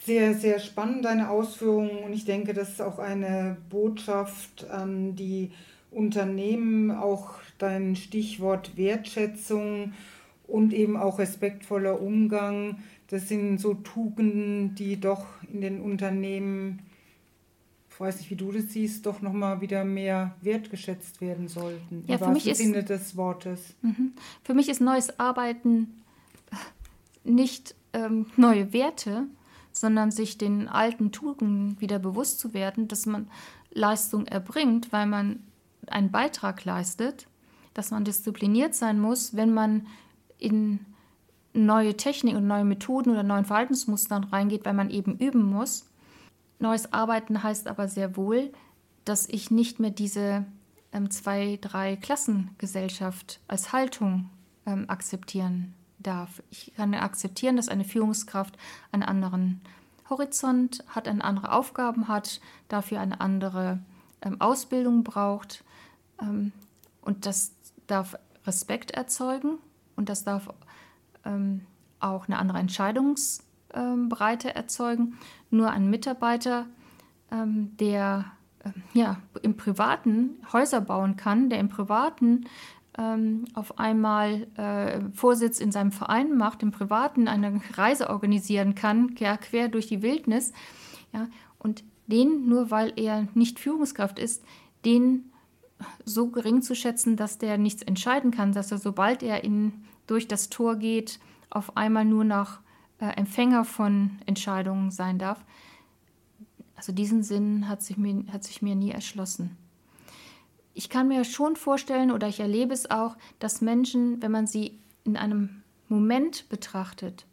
Sehr, sehr spannend, deine Ausführungen. Und ich denke, das ist auch eine Botschaft an die Unternehmen, auch dein Stichwort Wertschätzung und eben auch respektvoller Umgang. Das sind so Tugenden, die doch in den Unternehmen, ich weiß nicht, wie du das siehst, doch nochmal wieder mehr wertgeschätzt werden sollten. Ja, für mich ist, Sinne des Wortes. Mhm. Für mich ist neues Arbeiten nicht ähm, neue Werte, sondern sich den alten Tugenden wieder bewusst zu werden, dass man Leistung erbringt, weil man einen Beitrag leistet, dass man diszipliniert sein muss, wenn man in neue Technik und neue Methoden oder neuen Verhaltensmustern reingeht, weil man eben üben muss. Neues Arbeiten heißt aber sehr wohl, dass ich nicht mehr diese ähm, zwei, drei Klassengesellschaft als Haltung ähm, akzeptieren darf. Ich kann akzeptieren, dass eine Führungskraft einen anderen Horizont hat, eine andere Aufgaben hat, dafür eine andere ähm, Ausbildung braucht. Ähm, und das darf Respekt erzeugen und das darf ähm, auch eine andere Entscheidungsbreite ähm, erzeugen. Nur ein Mitarbeiter, ähm, der ähm, ja, im Privaten Häuser bauen kann, der im Privaten ähm, auf einmal äh, Vorsitz in seinem Verein macht, im Privaten eine Reise organisieren kann, ja, quer durch die Wildnis, ja, und den, nur weil er nicht Führungskraft ist, den so gering zu schätzen, dass der nichts entscheiden kann, dass er, sobald er in, durch das Tor geht, auf einmal nur noch äh, Empfänger von Entscheidungen sein darf. Also diesen Sinn hat sich mir, hat sich mir nie erschlossen ich kann mir schon vorstellen oder ich erlebe es auch, dass Menschen, wenn man sie in einem Moment betrachtet,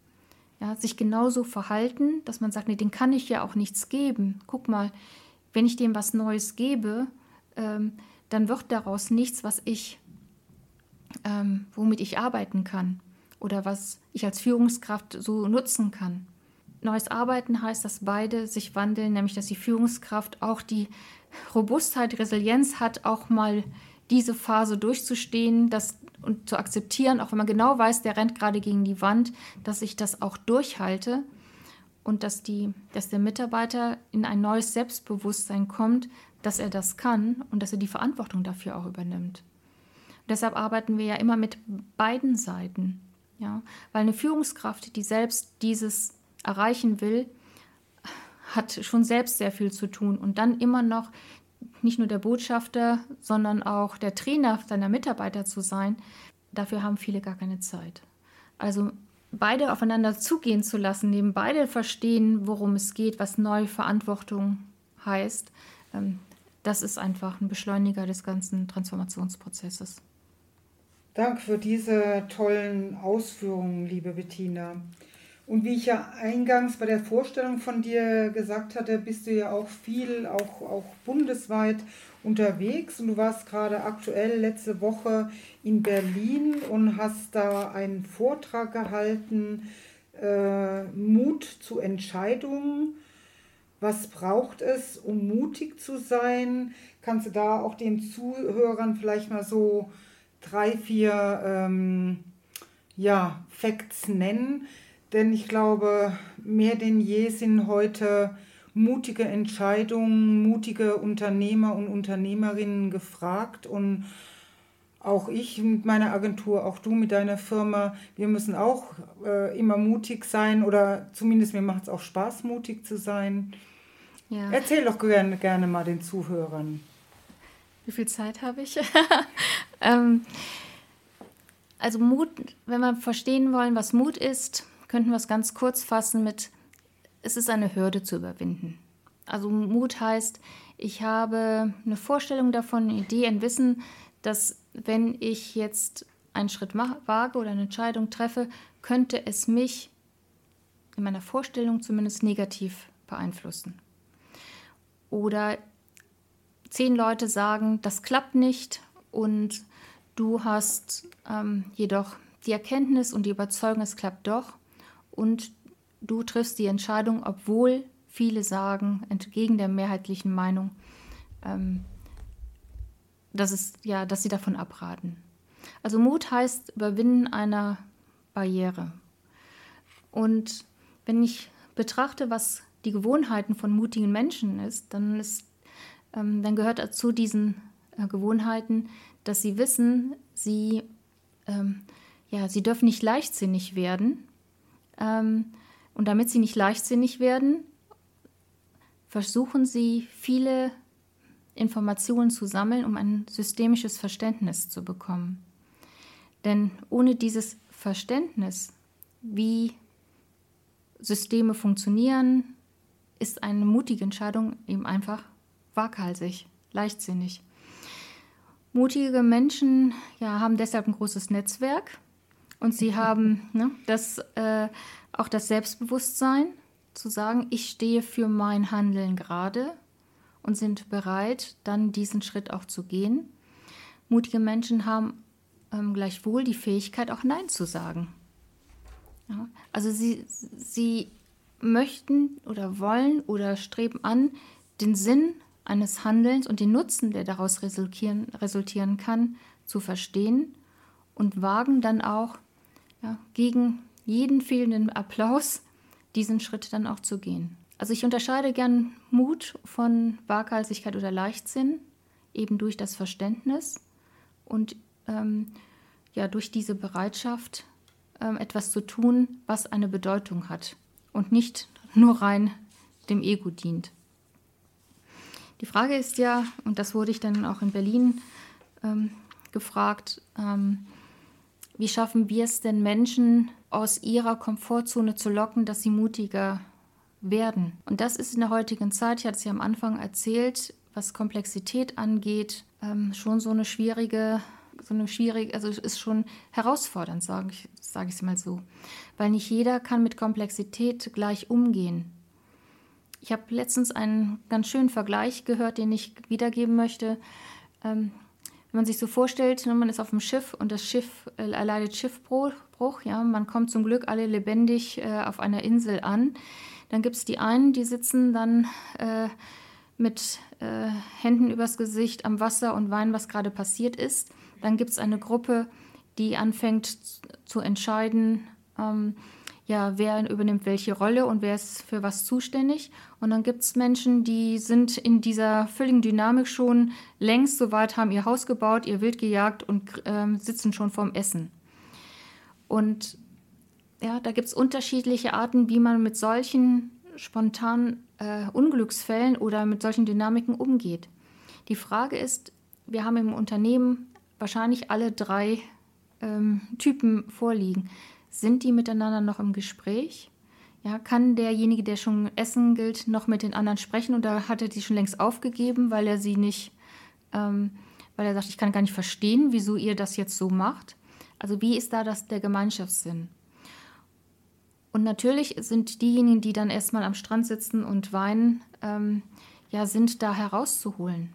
ja, sich genauso verhalten, dass man sagt, nee, den kann ich ja auch nichts geben. Guck mal, wenn ich dem was Neues gebe, ähm, dann wird daraus nichts, was ich, ähm, womit ich arbeiten kann oder was ich als Führungskraft so nutzen kann. neues Arbeiten heißt, dass beide sich wandeln, nämlich dass die Führungskraft auch die Robustheit, Resilienz hat, auch mal diese Phase durchzustehen das, und zu akzeptieren, auch wenn man genau weiß, der rennt gerade gegen die Wand, dass ich das auch durchhalte und dass, die, dass der Mitarbeiter in ein neues Selbstbewusstsein kommt, dass er das kann und dass er die Verantwortung dafür auch übernimmt. Und deshalb arbeiten wir ja immer mit beiden Seiten. Ja? Weil eine Führungskraft, die selbst dieses erreichen will, hat schon selbst sehr viel zu tun. Und dann immer noch nicht nur der Botschafter, sondern auch der Trainer seiner Mitarbeiter zu sein, dafür haben viele gar keine Zeit. Also beide aufeinander zugehen zu lassen, neben beide verstehen, worum es geht, was neue Verantwortung heißt, ähm, das ist einfach ein Beschleuniger des ganzen Transformationsprozesses. Danke für diese tollen Ausführungen, liebe Bettina. Und wie ich ja eingangs bei der Vorstellung von dir gesagt hatte, bist du ja auch viel, auch, auch bundesweit unterwegs. Und du warst gerade aktuell letzte Woche in Berlin und hast da einen Vortrag gehalten, äh, Mut zu Entscheidungen. Was braucht es, um mutig zu sein? Kannst du da auch den Zuhörern vielleicht mal so drei, vier ähm, ja, Facts nennen? Denn ich glaube, mehr denn je sind heute mutige Entscheidungen, mutige Unternehmer und Unternehmerinnen gefragt. Und auch ich mit meiner Agentur, auch du mit deiner Firma, wir müssen auch äh, immer mutig sein oder zumindest mir macht es auch Spaß, mutig zu sein. Ja. Erzähl doch gerne, gerne mal den Zuhörern. Wie viel Zeit habe ich? *laughs* ähm, also Mut, wenn wir verstehen wollen, was Mut ist, könnten wir es ganz kurz fassen mit, es ist eine Hürde zu überwinden. Also Mut heißt, ich habe eine Vorstellung davon, eine Idee, ein Wissen, dass wenn ich jetzt einen Schritt wage oder eine Entscheidung treffe, könnte es mich in meiner Vorstellung zumindest negativ beeinflussen. Oder zehn Leute sagen, das klappt nicht und du hast ähm, jedoch die Erkenntnis und die Überzeugung, es klappt doch und du triffst die Entscheidung, obwohl viele sagen, entgegen der mehrheitlichen Meinung, ähm, dass, es, ja, dass sie davon abraten. Also Mut heißt Überwinden einer Barriere. Und wenn ich betrachte, was die Gewohnheiten von mutigen Menschen ist, dann, ist, ähm, dann gehört dazu diesen äh, Gewohnheiten, dass sie wissen, sie, ähm, ja, sie dürfen nicht leichtsinnig werden, ähm, und damit sie nicht leichtsinnig werden, versuchen sie viele Informationen zu sammeln, um ein systemisches Verständnis zu bekommen. Denn ohne dieses Verständnis, wie Systeme funktionieren, ist eine mutige Entscheidung eben einfach waghalsig, leichtsinnig. Mutige Menschen ja, haben deshalb ein großes Netzwerk und sie haben ne, das, äh, auch das Selbstbewusstsein zu sagen, ich stehe für mein Handeln gerade und sind bereit, dann diesen Schritt auch zu gehen. Mutige Menschen haben ähm, gleichwohl die Fähigkeit, auch Nein zu sagen. Ja, also sie, sie möchten oder wollen oder streben an, den Sinn eines Handelns und den Nutzen, der daraus resultieren, resultieren kann, zu verstehen und wagen dann auch ja, gegen jeden fehlenden Applaus diesen Schritt dann auch zu gehen. Also ich unterscheide gern Mut von Waghalsigkeit oder Leichtsinn, eben durch das Verständnis und ähm, ja, durch diese Bereitschaft, ähm, etwas zu tun, was eine Bedeutung hat und nicht nur rein dem Ego dient. Die Frage ist ja, und das wurde ich dann auch in Berlin ähm, gefragt, ähm, wie schaffen wir es denn Menschen aus ihrer Komfortzone zu locken, dass sie mutiger werden? Und das ist in der heutigen Zeit, ich hatte es ja am Anfang erzählt, was Komplexität angeht, ähm, schon so eine schwierige, so eine schwierige, also ist schon herausfordernd, sage ich es mal so. Weil nicht jeder kann mit Komplexität gleich umgehen. Ich habe letztens einen ganz schönen Vergleich gehört, den ich wiedergeben möchte. Ähm, wenn man sich so vorstellt, ne, man ist auf dem Schiff und das Schiff äh, erleidet Schiffbruch, ja, man kommt zum Glück alle lebendig äh, auf einer Insel an. Dann gibt es die einen, die sitzen dann äh, mit äh, Händen übers Gesicht am Wasser und weinen, was gerade passiert ist. Dann gibt es eine Gruppe, die anfängt zu entscheiden, ähm, ja, wer übernimmt welche Rolle und wer ist für was zuständig. Und dann gibt es Menschen, die sind in dieser völligen Dynamik schon längst so weit, haben ihr Haus gebaut, ihr Wild gejagt und ähm, sitzen schon vorm Essen. Und ja, da gibt es unterschiedliche Arten, wie man mit solchen spontanen äh, Unglücksfällen oder mit solchen Dynamiken umgeht. Die Frage ist, wir haben im Unternehmen wahrscheinlich alle drei ähm, Typen vorliegen. Sind die miteinander noch im Gespräch? Ja, kann derjenige, der schon Essen gilt, noch mit den anderen sprechen oder hat er die schon längst aufgegeben, weil er sie nicht, ähm, weil er sagt, ich kann gar nicht verstehen, wieso ihr das jetzt so macht? Also wie ist da das der Gemeinschaftssinn? Und natürlich sind diejenigen, die dann erstmal am Strand sitzen und weinen, ähm, ja, sind da herauszuholen.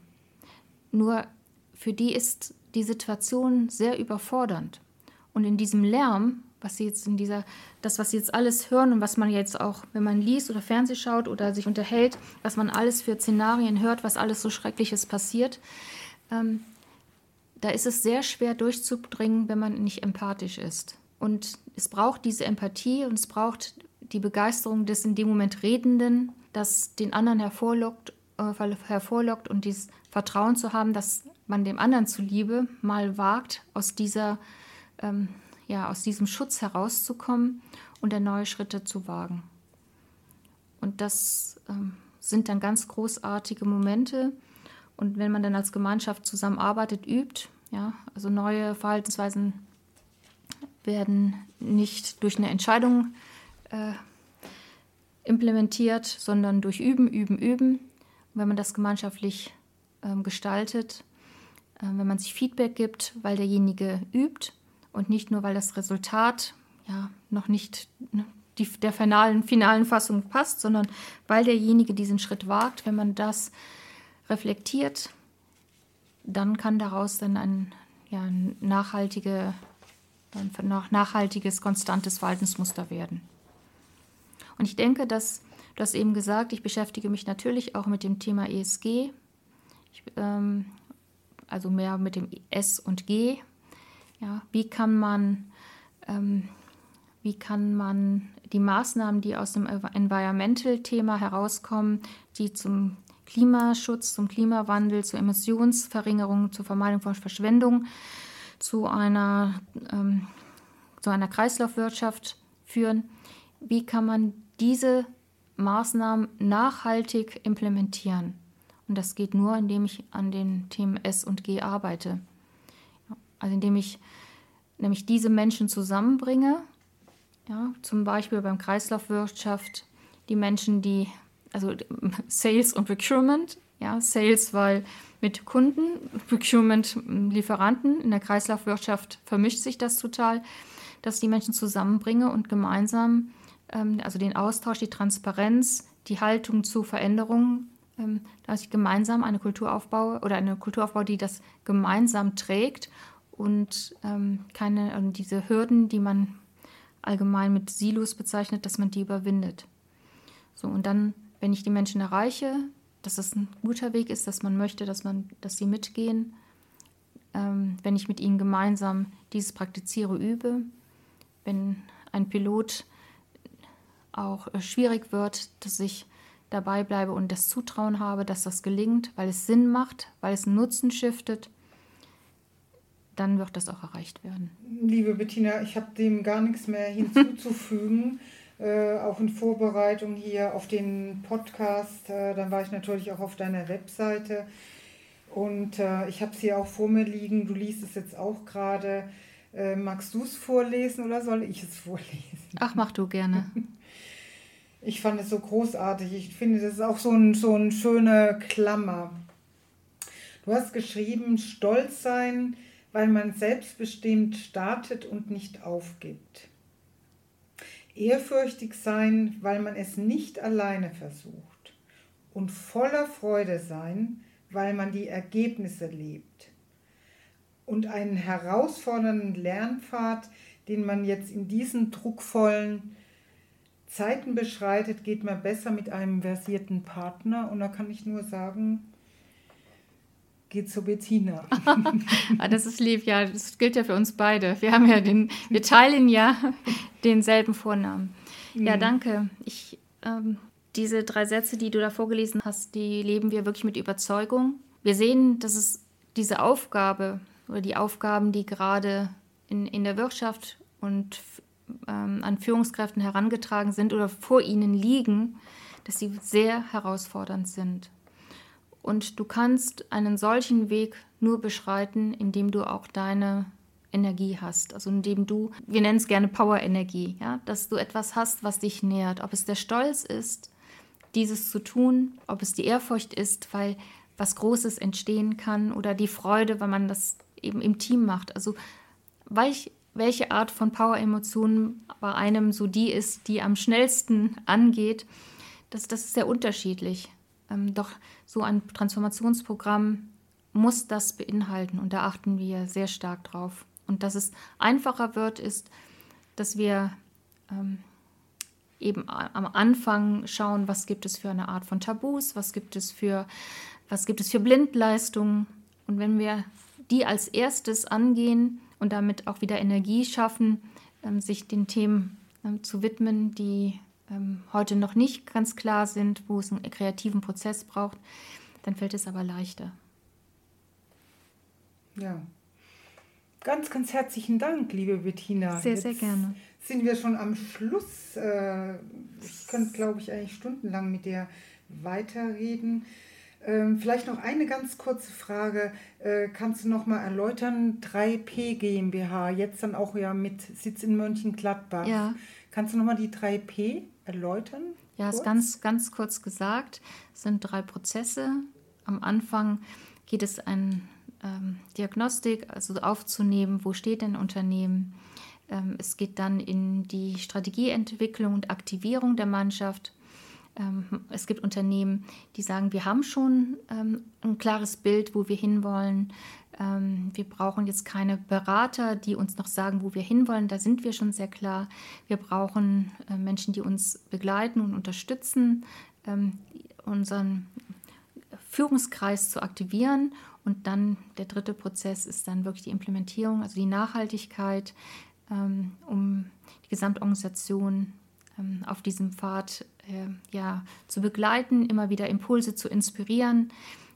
Nur für die ist die Situation sehr überfordernd. Und in diesem Lärm, was sie jetzt in dieser, das, was sie jetzt alles hören und was man jetzt auch, wenn man liest oder Fernseh schaut oder sich unterhält, was man alles für Szenarien hört, was alles so Schreckliches passiert, ähm, da ist es sehr schwer durchzudringen, wenn man nicht empathisch ist. Und es braucht diese Empathie und es braucht die Begeisterung des in dem Moment Redenden, das den anderen hervorlockt, äh, hervorlockt und dieses Vertrauen zu haben, dass man dem anderen zuliebe mal wagt, aus dieser ähm, ja, aus diesem Schutz herauszukommen und neue Schritte zu wagen. Und das ähm, sind dann ganz großartige Momente. Und wenn man dann als Gemeinschaft zusammenarbeitet, übt, ja, also neue Verhaltensweisen werden nicht durch eine Entscheidung äh, implementiert, sondern durch Üben, Üben, Üben. Und wenn man das gemeinschaftlich äh, gestaltet, äh, wenn man sich Feedback gibt, weil derjenige übt, und nicht nur, weil das Resultat ja noch nicht ne, die, der finalen, finalen Fassung passt, sondern weil derjenige diesen Schritt wagt. Wenn man das reflektiert, dann kann daraus dann ein, ja, ein nachhaltige, ein nachhaltiges, konstantes Verhaltensmuster werden. Und ich denke, dass du hast eben gesagt, ich beschäftige mich natürlich auch mit dem Thema ESG, ich, ähm, also mehr mit dem S und G, ja, wie kann man, ähm, wie kann man die Maßnahmen, die aus dem Environmental-Thema herauskommen, die zum Klimaschutz, zum Klimawandel, zur Emissionsverringerung, zur Vermeidung von Verschwendung, zu einer, ähm, zu einer Kreislaufwirtschaft führen. Wie kann man diese Maßnahmen nachhaltig implementieren? Und das geht nur, indem ich an den Themen S und G arbeite. Also indem ich nämlich diese Menschen zusammenbringe, ja, zum Beispiel beim Kreislaufwirtschaft, die Menschen, die, also *laughs* Sales und Procurement, ja, Sales, weil mit Kunden, Procurement, Lieferanten, in der Kreislaufwirtschaft vermischt sich das total, dass die Menschen zusammenbringe und gemeinsam, ähm, also den Austausch, die Transparenz, die Haltung zu Veränderungen, ähm, dass ich gemeinsam eine Kultur aufbaue oder eine Kultur aufbaue, die das gemeinsam trägt und ähm, keine, also diese Hürden, die man allgemein mit Silos bezeichnet, dass man die überwindet. So, und dann, wenn ich die Menschen erreiche, dass das ein guter Weg ist, dass man möchte, dass, man, dass sie mitgehen, ähm, wenn ich mit ihnen gemeinsam dieses praktiziere, übe, wenn ein Pilot auch äh, schwierig wird, dass ich dabei bleibe und das Zutrauen habe, dass das gelingt, weil es Sinn macht, weil es Nutzen stiftet dann wird das auch erreicht werden. Liebe Bettina, ich habe dem gar nichts mehr *laughs* hinzuzufügen. äh, auch in Vorbereitung hier auf den Podcast. Äh, dann war ich natürlich auch auf deiner Webseite. Und äh, ich habe es hier auch vor mir liegen. Du liest es jetzt auch gerade. Äh, magst du es vorlesen oder soll ich es vorlesen? Ach, mach du gerne. *laughs* Ich fand es so großartig. Ich finde, das ist auch so, ein, so eine schöne Klammer. Du hast geschrieben, stolz sein, weil man selbstbestimmt startet und nicht aufgibt. Ehrfürchtig sein, weil man es nicht alleine versucht. Und voller Freude sein, weil man die Ergebnisse lebt. und einen herausfordernden Lernpfad, den man jetzt in diesen druckvollen Zeiten beschreitet, geht man besser mit einem versierten Partner. Und da kann ich nur sagen, geht zu Bettina. *laughs* ah, das ist lieb, ja, das gilt ja für uns beide. Wir haben ja den, wir teilen ja *laughs* denselben Vornamen. Ja, mhm. danke. Ich, ähm, diese drei Sätze, die du da vorgelesen hast, die leben wir wirklich mit Überzeugung. Wir sehen, dass es diese Aufgabe oder die Aufgaben, die gerade in, in der Wirtschaft und ähm, an Führungskräften herangetragen sind oder vor ihnen liegen, dass sie sehr herausfordernd sind. Und du kannst einen solchen Weg nur beschreiten, indem du auch deine Energie hast. Also indem du, wir nennen es gerne Power-Energie, ja, dass du etwas hast, was dich nährt. Ob es der Stolz ist, dieses zu tun, ob es die Ehrfurcht ist, weil was Großes entstehen kann oder die Freude, weil man das eben im Team macht. Also welch, welche Art von Power-Emotionen bei einem so die ist, die am schnellsten angeht, das, das ist sehr unterschiedlich. Ähm, doch so ein Transformationsprogramm muss das beinhalten und da achten wir sehr stark drauf. Und dass es einfacher wird, ist, dass wir ähm, eben am Anfang schauen, was gibt es für eine Art von Tabus, was gibt es für, was gibt es für Blindleistungen. Und wenn wir die als erstes angehen und damit auch wieder Energie schaffen, ähm, sich den Themen ähm, zu widmen, die ähm, heute noch nicht ganz klar sind, wo es einen kreativen Prozess braucht, dann fällt es aber leichter. Ja. Ganz, ganz herzlichen Dank, liebe Bettina. Sehr, Jetzt sehr gerne. Sind wir schon am Schluss? Äh, ich könnte, glaube ich, eigentlich stundenlang mit dir weiterreden. Ähm, vielleicht noch eine ganz kurze Frage. Äh, kannst du noch mal erläutern, 3P GmbH, jetzt dann auch ja mit Sitz in Mönchengladbach. Ja. Kannst du noch mal die 3P erläutern? Ja, kurz? ist ganz, ganz kurz gesagt. Es sind drei Prozesse. Am Anfang geht es ein ähm, Diagnostik, also aufzunehmen, wo steht ein Unternehmen. Ähm, es geht dann in die Strategieentwicklung und Aktivierung der Mannschaft. Ähm, es gibt Unternehmen, die sagen, wir haben schon ähm, ein klares Bild, wo wir hinwollen. Ähm, wir brauchen jetzt keine Berater, die uns noch sagen, wo wir hinwollen. Da sind wir schon sehr klar. Wir brauchen äh, Menschen, die uns begleiten und unterstützen, ähm, unseren Führungskreis zu aktivieren. Und dann der dritte Prozess ist dann wirklich die Implementierung, also die Nachhaltigkeit, ähm, um die Gesamtorganisation ähm, auf diesem Pfad äh, ja, zu begleiten, immer wieder Impulse zu inspirieren,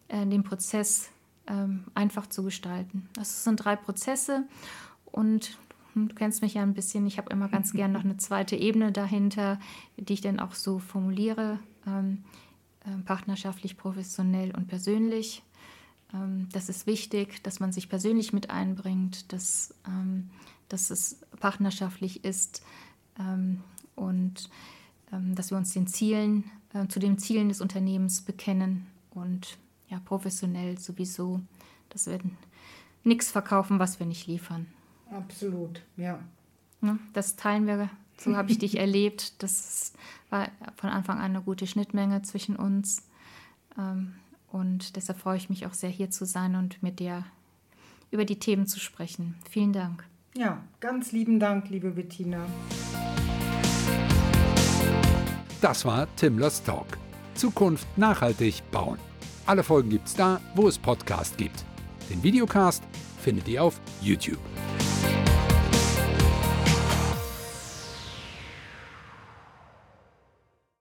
äh, den Prozess ähm, einfach zu gestalten. Das sind drei Prozesse und du kennst mich ja ein bisschen, ich habe immer ganz *laughs* gern noch eine zweite Ebene dahinter, die ich dann auch so formuliere, ähm, äh, partnerschaftlich, professionell und persönlich. Ähm, das ist wichtig, dass man sich persönlich mit einbringt, dass, ähm, dass es partnerschaftlich ist ähm, und dass wir uns den Zielen, äh, zu den Zielen des Unternehmens bekennen und ja, professionell sowieso, dass wir nichts verkaufen, was wir nicht liefern. Absolut, ja. Das teilen wir, so habe ich dich *laughs* erlebt. Das war von Anfang an eine gute Schnittmenge zwischen uns. Und deshalb freue ich mich auch sehr, hier zu sein und mit dir über die Themen zu sprechen. Vielen Dank. Ja, ganz lieben Dank, liebe Bettina. Das war Timlers Talk. Zukunft nachhaltig bauen. Alle Folgen gibt's da, wo es Podcast gibt. Den Videocast findet ihr auf YouTube.